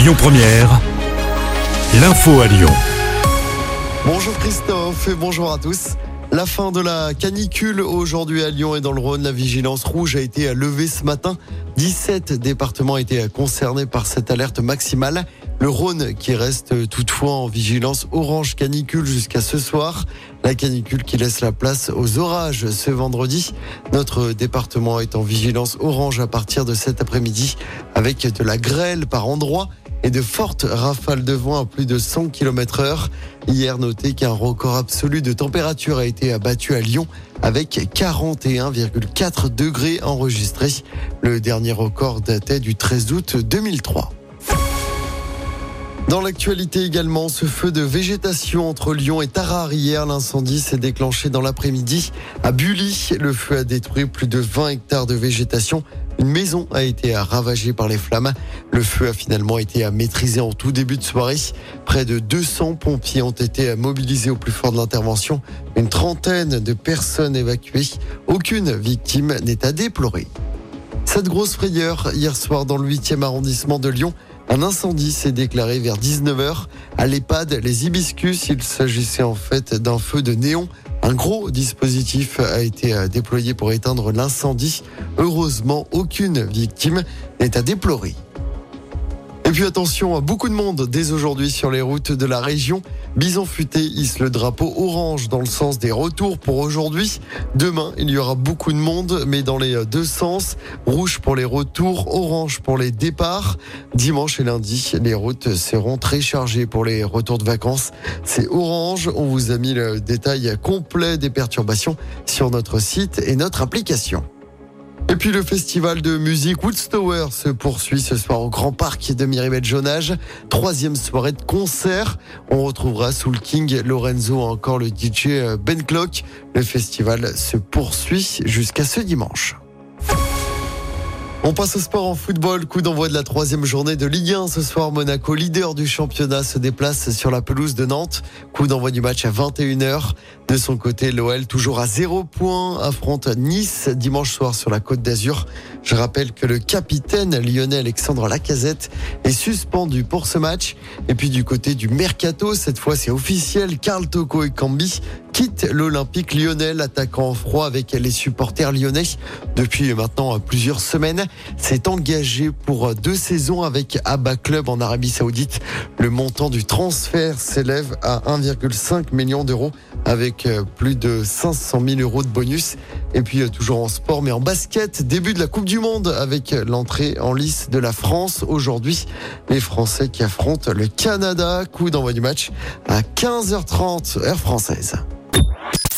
Lyon Première, l'info à Lyon. Bonjour Christophe et bonjour à tous. La fin de la canicule aujourd'hui à Lyon et dans le Rhône. La vigilance rouge a été levée ce matin. 17 départements étaient concernés par cette alerte maximale. Le Rhône qui reste toutefois en vigilance orange canicule jusqu'à ce soir. La canicule qui laisse la place aux orages ce vendredi. Notre département est en vigilance orange à partir de cet après-midi avec de la grêle par endroits et de fortes rafales de vent à plus de 100 km heure. Hier, notez qu'un record absolu de température a été abattu à Lyon avec 41,4 degrés enregistrés. Le dernier record datait du 13 août 2003. Dans l'actualité également, ce feu de végétation entre Lyon et Tarare hier, l'incendie s'est déclenché dans l'après-midi à Bully. Le feu a détruit plus de 20 hectares de végétation. Une maison a été ravagée par les flammes. Le feu a finalement été maîtrisé en tout début de soirée. Près de 200 pompiers ont été mobilisés au plus fort de l'intervention. Une trentaine de personnes évacuées. Aucune victime n'est à déplorer. Cette grosse frayeur hier soir dans le 8e arrondissement de Lyon. Un incendie s'est déclaré vers 19h à l'EHPAD Les Hibiscus. Il s'agissait en fait d'un feu de néon. Un gros dispositif a été euh, déployé pour éteindre l'incendie. Heureusement, aucune victime n'est à déplorer. Et puis attention, à beaucoup de monde dès aujourd'hui sur les routes de la région. Bison Futé hisse le drapeau orange dans le sens des retours pour aujourd'hui. Demain, il y aura beaucoup de monde, mais dans les deux sens. Rouge pour les retours, orange pour les départs. Dimanche et lundi, les routes seront très chargées pour les retours de vacances. C'est orange. On vous a mis le détail complet des perturbations sur notre site et notre application. Et puis le festival de musique Woodstower se poursuit ce soir au Grand Parc de Miribel Jonage. Troisième soirée de concert. On retrouvera sous le King Lorenzo encore le DJ euh, Ben Clock. Le festival se poursuit jusqu'à ce dimanche. On passe au sport en football. Coup d'envoi de la troisième journée de Ligue 1. Ce soir, Monaco, leader du championnat, se déplace sur la pelouse de Nantes. Coup d'envoi du match à 21h. De son côté, l'OL, toujours à zéro point, affronte Nice dimanche soir sur la côte d'Azur. Je rappelle que le capitaine lyonnais Alexandre Lacazette est suspendu pour ce match. Et puis du côté du Mercato, cette fois c'est officiel, Karl Toko et Cambi quitte l'Olympique lyonnais, attaquant en froid avec les supporters lyonnais depuis maintenant plusieurs semaines. S'est engagé pour deux saisons avec Abba Club en Arabie Saoudite. Le montant du transfert s'élève à 1,5 million d'euros avec plus de 500 000 euros de bonus. Et puis toujours en sport, mais en basket, début de la Coupe du Monde avec l'entrée en lice de la France. Aujourd'hui, les Français qui affrontent le Canada. Coup d'envoi du match à 15h30, heure française.